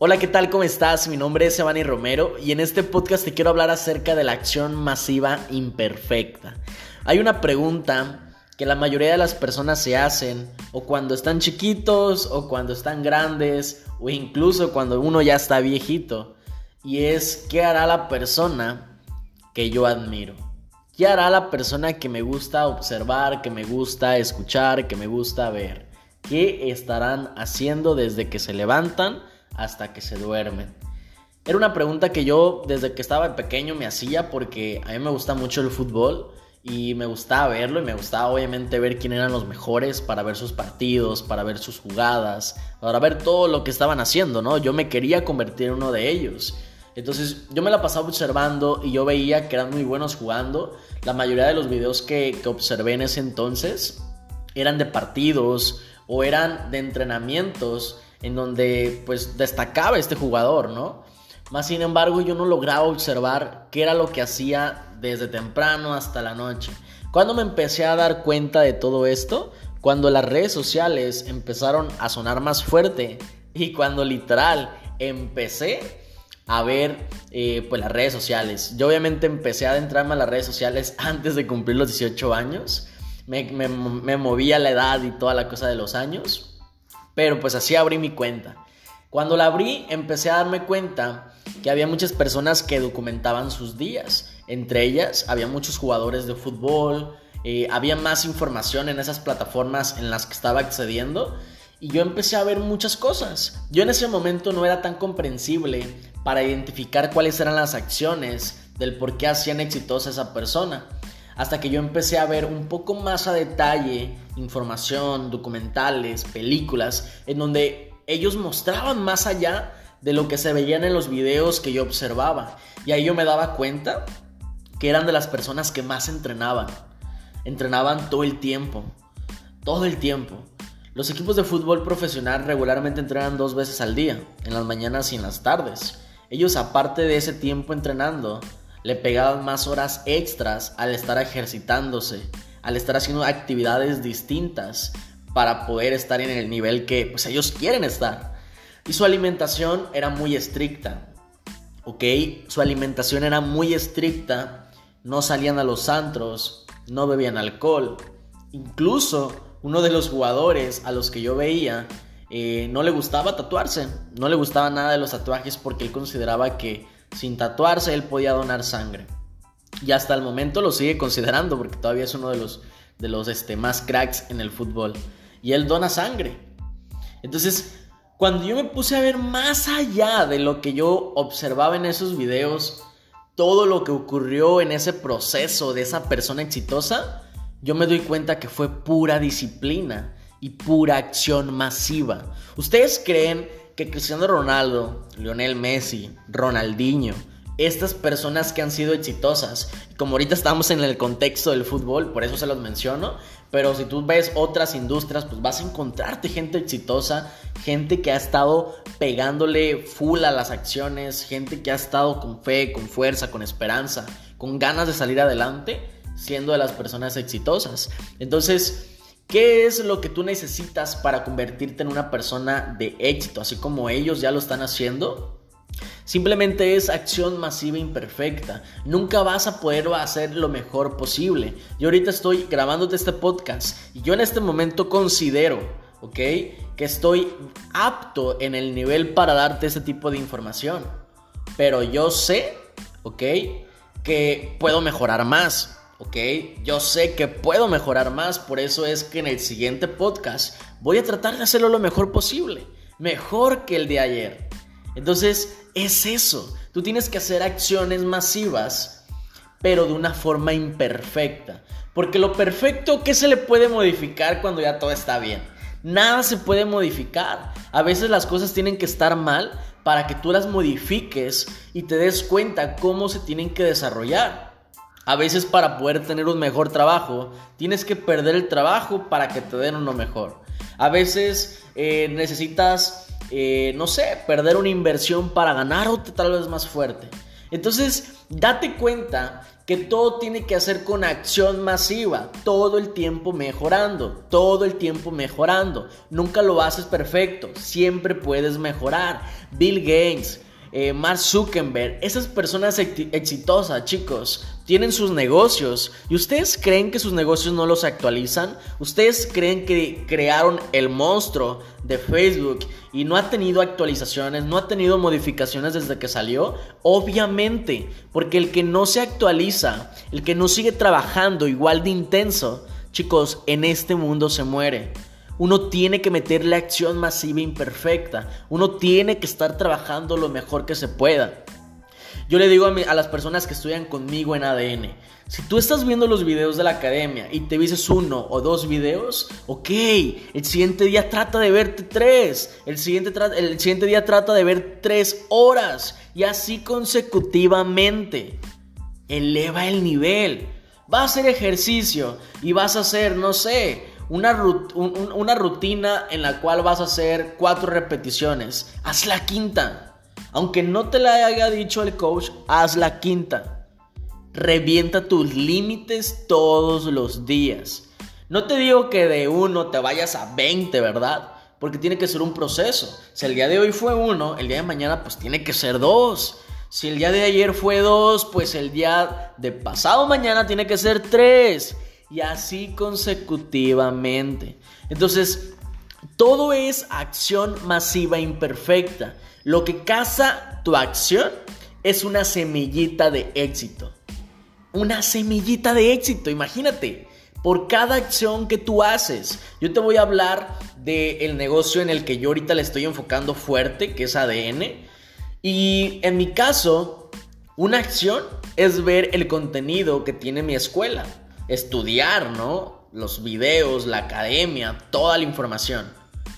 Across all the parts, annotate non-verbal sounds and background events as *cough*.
Hola, ¿qué tal? ¿Cómo estás? Mi nombre es Evani Romero y en este podcast te quiero hablar acerca de la acción masiva imperfecta. Hay una pregunta que la mayoría de las personas se hacen o cuando están chiquitos o cuando están grandes o incluso cuando uno ya está viejito y es ¿qué hará la persona que yo admiro? ¿Qué hará la persona que me gusta observar, que me gusta escuchar, que me gusta ver? ¿Qué estarán haciendo desde que se levantan? Hasta que se duermen? Era una pregunta que yo desde que estaba pequeño me hacía porque a mí me gusta mucho el fútbol y me gustaba verlo y me gustaba obviamente ver quién eran los mejores para ver sus partidos, para ver sus jugadas, para ver todo lo que estaban haciendo, ¿no? Yo me quería convertir en uno de ellos. Entonces yo me la pasaba observando y yo veía que eran muy buenos jugando. La mayoría de los videos que, que observé en ese entonces eran de partidos o eran de entrenamientos en donde pues destacaba este jugador, ¿no? Más sin embargo yo no lograba observar qué era lo que hacía desde temprano hasta la noche. Cuando me empecé a dar cuenta de todo esto, cuando las redes sociales empezaron a sonar más fuerte y cuando literal empecé a ver eh, pues las redes sociales. Yo obviamente empecé a adentrarme a las redes sociales *laughs* antes de cumplir los 18 años. Me, me, me movía la edad y toda la cosa de los años. Pero pues así abrí mi cuenta. Cuando la abrí empecé a darme cuenta que había muchas personas que documentaban sus días. Entre ellas había muchos jugadores de fútbol, eh, había más información en esas plataformas en las que estaba accediendo y yo empecé a ver muchas cosas. Yo en ese momento no era tan comprensible para identificar cuáles eran las acciones del por qué hacían exitosa esa persona hasta que yo empecé a ver un poco más a detalle información, documentales, películas, en donde ellos mostraban más allá de lo que se veían en los videos que yo observaba. Y ahí yo me daba cuenta que eran de las personas que más entrenaban. Entrenaban todo el tiempo. Todo el tiempo. Los equipos de fútbol profesional regularmente entrenan dos veces al día, en las mañanas y en las tardes. Ellos aparte de ese tiempo entrenando, le pegaban más horas extras al estar ejercitándose, al estar haciendo actividades distintas para poder estar en el nivel que pues, ellos quieren estar. Y su alimentación era muy estricta, ¿ok? Su alimentación era muy estricta, no salían a los antros, no bebían alcohol. Incluso uno de los jugadores a los que yo veía eh, no le gustaba tatuarse, no le gustaba nada de los tatuajes porque él consideraba que sin tatuarse, él podía donar sangre. Y hasta el momento lo sigue considerando porque todavía es uno de los, de los este, más cracks en el fútbol. Y él dona sangre. Entonces, cuando yo me puse a ver más allá de lo que yo observaba en esos videos, todo lo que ocurrió en ese proceso de esa persona exitosa, yo me doy cuenta que fue pura disciplina y pura acción masiva. ¿Ustedes creen que Cristiano Ronaldo, Lionel Messi, Ronaldinho, estas personas que han sido exitosas, como ahorita estamos en el contexto del fútbol, por eso se los menciono, pero si tú ves otras industrias, pues vas a encontrarte gente exitosa, gente que ha estado pegándole full a las acciones, gente que ha estado con fe, con fuerza, con esperanza, con ganas de salir adelante, siendo de las personas exitosas. Entonces, ¿Qué es lo que tú necesitas para convertirte en una persona de éxito, así como ellos ya lo están haciendo? Simplemente es acción masiva imperfecta. Nunca vas a poder hacer lo mejor posible. Yo ahorita estoy grabándote este podcast y yo en este momento considero, ¿ok? Que estoy apto en el nivel para darte ese tipo de información. Pero yo sé, ¿ok? Que puedo mejorar más. ¿Ok? Yo sé que puedo mejorar más, por eso es que en el siguiente podcast voy a tratar de hacerlo lo mejor posible, mejor que el de ayer. Entonces, es eso, tú tienes que hacer acciones masivas, pero de una forma imperfecta, porque lo perfecto, ¿qué se le puede modificar cuando ya todo está bien? Nada se puede modificar. A veces las cosas tienen que estar mal para que tú las modifiques y te des cuenta cómo se tienen que desarrollar. A veces para poder tener un mejor trabajo, tienes que perder el trabajo para que te den uno mejor. A veces eh, necesitas, eh, no sé, perder una inversión para ganar otra tal vez más fuerte. Entonces, date cuenta que todo tiene que hacer con acción masiva, todo el tiempo mejorando, todo el tiempo mejorando. Nunca lo haces perfecto, siempre puedes mejorar. Bill Gates, eh, Mark Zuckerberg, esas personas exitosas, chicos, tienen sus negocios y ustedes creen que sus negocios no los actualizan? ¿Ustedes creen que crearon el monstruo de Facebook y no ha tenido actualizaciones, no ha tenido modificaciones desde que salió? Obviamente, porque el que no se actualiza, el que no sigue trabajando igual de intenso, chicos, en este mundo se muere. Uno tiene que meterle acción masiva imperfecta. Uno tiene que estar trabajando lo mejor que se pueda. Yo le digo a, las personas que estudian conmigo en ADN, si tú estás viendo los videos de la academia y te dices uno o dos videos, ok, el siguiente día trata de verte tres, el siguiente, el siguiente día trata de ver tres horas y así consecutivamente. Eleva el nivel. Va a hacer ejercicio y vas a hacer, no sé, una, una rutina en la cual vas a hacer cuatro repeticiones. Haz la quinta. Aunque no te la haya dicho el coach, haz la quinta. Revienta tus límites todos los días. No te digo que de uno te vayas a 20, ¿verdad? Porque tiene que ser un proceso. Si el día de hoy fue uno, el día de mañana pues tiene que ser dos. Si el día de ayer fue dos, pues el día de pasado mañana tiene que ser tres y así consecutivamente. Entonces, todo es acción masiva imperfecta. Lo que caza tu acción es una semillita de éxito. Una semillita de éxito, imagínate. Por cada acción que tú haces. Yo te voy a hablar del negocio en el que yo ahorita le estoy enfocando fuerte, que es ADN. Y en mi caso, una acción es ver el contenido que tiene mi escuela estudiar, ¿no? Los videos, la academia, toda la información.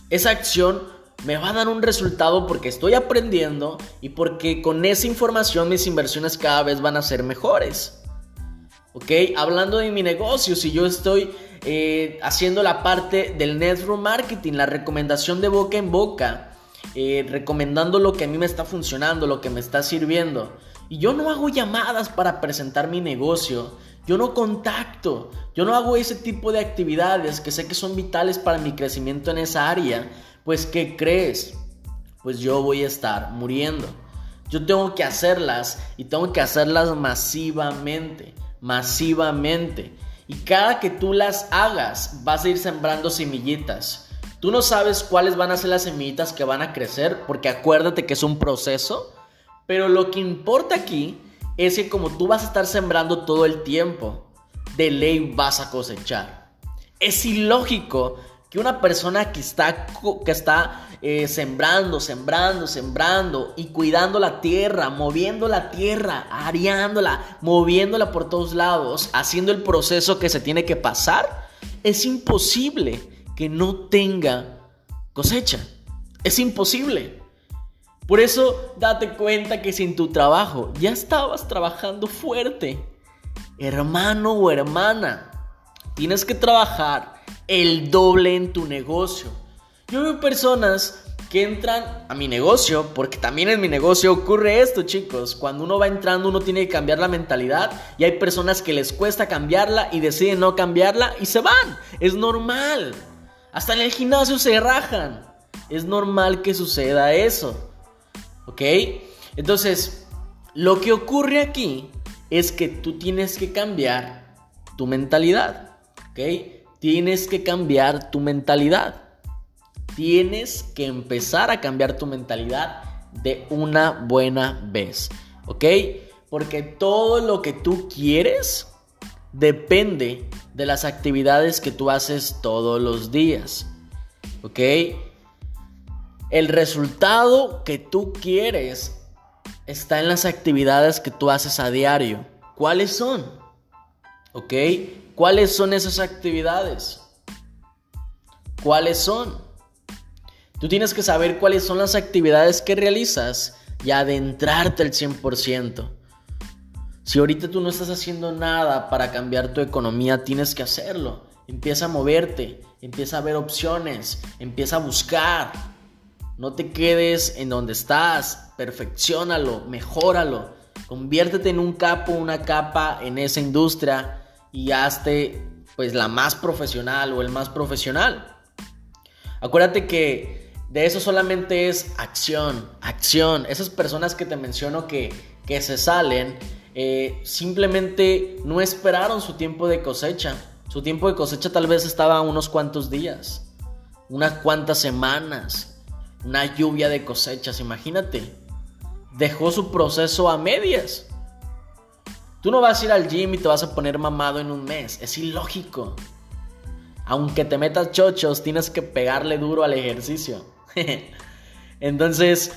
Esa acción me va a dar un resultado porque estoy aprendiendo y porque con esa información mis inversiones cada vez van a ser mejores. ¿Ok? Hablando de mi negocio, si yo estoy eh, haciendo la parte del network marketing, la recomendación de boca en boca, eh, recomendando lo que a mí me está funcionando, lo que me está sirviendo. Y yo no hago llamadas para presentar mi negocio, yo no contacto, yo no hago ese tipo de actividades que sé que son vitales para mi crecimiento en esa área. Pues, ¿qué crees? Pues yo voy a estar muriendo. Yo tengo que hacerlas y tengo que hacerlas masivamente, masivamente. Y cada que tú las hagas, vas a ir sembrando semillitas. Tú no sabes cuáles van a ser las semillitas que van a crecer, porque acuérdate que es un proceso. Pero lo que importa aquí es que como tú vas a estar sembrando todo el tiempo, de ley vas a cosechar. Es ilógico que una persona que está, que está eh, sembrando, sembrando, sembrando y cuidando la tierra, moviendo la tierra, areándola, moviéndola por todos lados, haciendo el proceso que se tiene que pasar, es imposible que no tenga cosecha. Es imposible. Por eso date cuenta que sin tu trabajo ya estabas trabajando fuerte. Hermano o hermana, tienes que trabajar el doble en tu negocio. Yo veo personas que entran a mi negocio, porque también en mi negocio ocurre esto, chicos. Cuando uno va entrando, uno tiene que cambiar la mentalidad y hay personas que les cuesta cambiarla y deciden no cambiarla y se van. Es normal. Hasta en el gimnasio se rajan. Es normal que suceda eso. ¿Ok? Entonces, lo que ocurre aquí es que tú tienes que cambiar tu mentalidad. ¿Ok? Tienes que cambiar tu mentalidad. Tienes que empezar a cambiar tu mentalidad de una buena vez. ¿Ok? Porque todo lo que tú quieres depende de las actividades que tú haces todos los días. ¿Ok? El resultado que tú quieres está en las actividades que tú haces a diario. ¿Cuáles son? ¿Ok? ¿Cuáles son esas actividades? ¿Cuáles son? Tú tienes que saber cuáles son las actividades que realizas y adentrarte al 100%. Si ahorita tú no estás haciendo nada para cambiar tu economía, tienes que hacerlo. Empieza a moverte, empieza a ver opciones, empieza a buscar. No te quedes en donde estás, perfeccionalo, mejóralo. Conviértete en un capo, una capa en esa industria y hazte pues la más profesional o el más profesional. Acuérdate que de eso solamente es acción, acción. Esas personas que te menciono que, que se salen, eh, simplemente no esperaron su tiempo de cosecha. Su tiempo de cosecha tal vez estaba unos cuantos días, unas cuantas semanas, una lluvia de cosechas, imagínate. Dejó su proceso a medias. Tú no vas a ir al gym y te vas a poner mamado en un mes, es ilógico. Aunque te metas chochos, tienes que pegarle duro al ejercicio. *laughs* Entonces,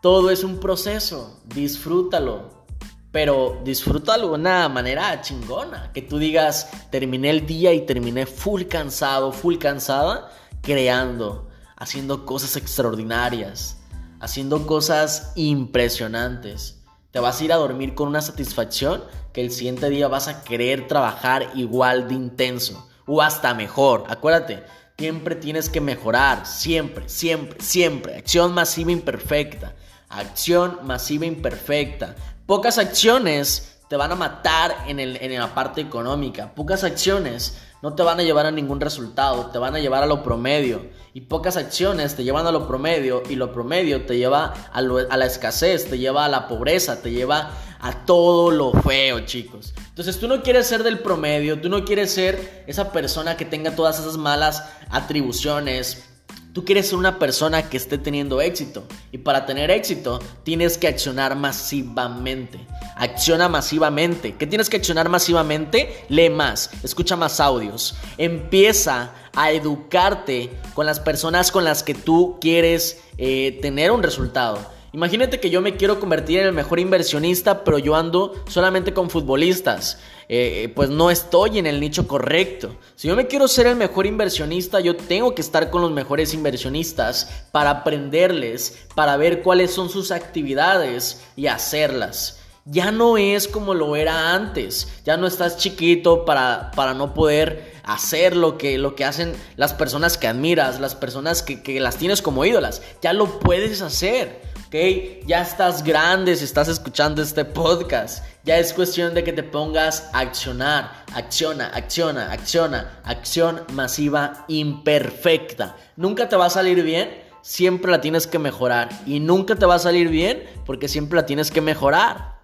todo es un proceso, disfrútalo, pero disfrútalo de una manera chingona. Que tú digas, terminé el día y terminé full cansado, full cansada, creando, haciendo cosas extraordinarias, haciendo cosas impresionantes. Te vas a ir a dormir con una satisfacción que el siguiente día vas a querer trabajar igual de intenso o hasta mejor. Acuérdate, siempre tienes que mejorar, siempre, siempre, siempre. Acción masiva imperfecta. Acción masiva imperfecta. Pocas acciones te van a matar en, el, en la parte económica. Pocas acciones no te van a llevar a ningún resultado, te van a llevar a lo promedio. Y pocas acciones te llevan a lo promedio y lo promedio te lleva a, a, la escasez, te lleva a la pobreza, te lleva a todo lo feo, chicos. Entonces tú no quieres ser del promedio, tú no quieres ser esa persona que tenga todas esas malas atribuciones, Tú quieres ser una persona que esté teniendo éxito y para tener éxito tienes que accionar masivamente. Acciona masivamente. ¿Qué tienes que accionar masivamente? Lee más, escucha más audios. Empieza a educarte con las personas con las que tú quieres eh, tener un resultado. Imagínate que yo me quiero convertir en el mejor inversionista, pero yo ando solamente con futbolistas. Eh, eh, pues no estoy en el nicho correcto. Si yo me quiero ser el mejor inversionista, yo tengo que estar con los mejores inversionistas para aprenderles, para ver cuáles son sus actividades y hacerlas. Ya no es como lo era antes. Ya no estás chiquito para, para no poder hacer lo que, lo que hacen las personas que admiras, las personas que, que las tienes como ídolas. Ya lo puedes hacer. ¿Ok? Ya estás grande si estás escuchando este podcast. Ya es cuestión de que te pongas a accionar. Acciona, acciona, acciona. Acción masiva imperfecta. Nunca te va a salir bien, siempre la tienes que mejorar. Y nunca te va a salir bien porque siempre la tienes que mejorar.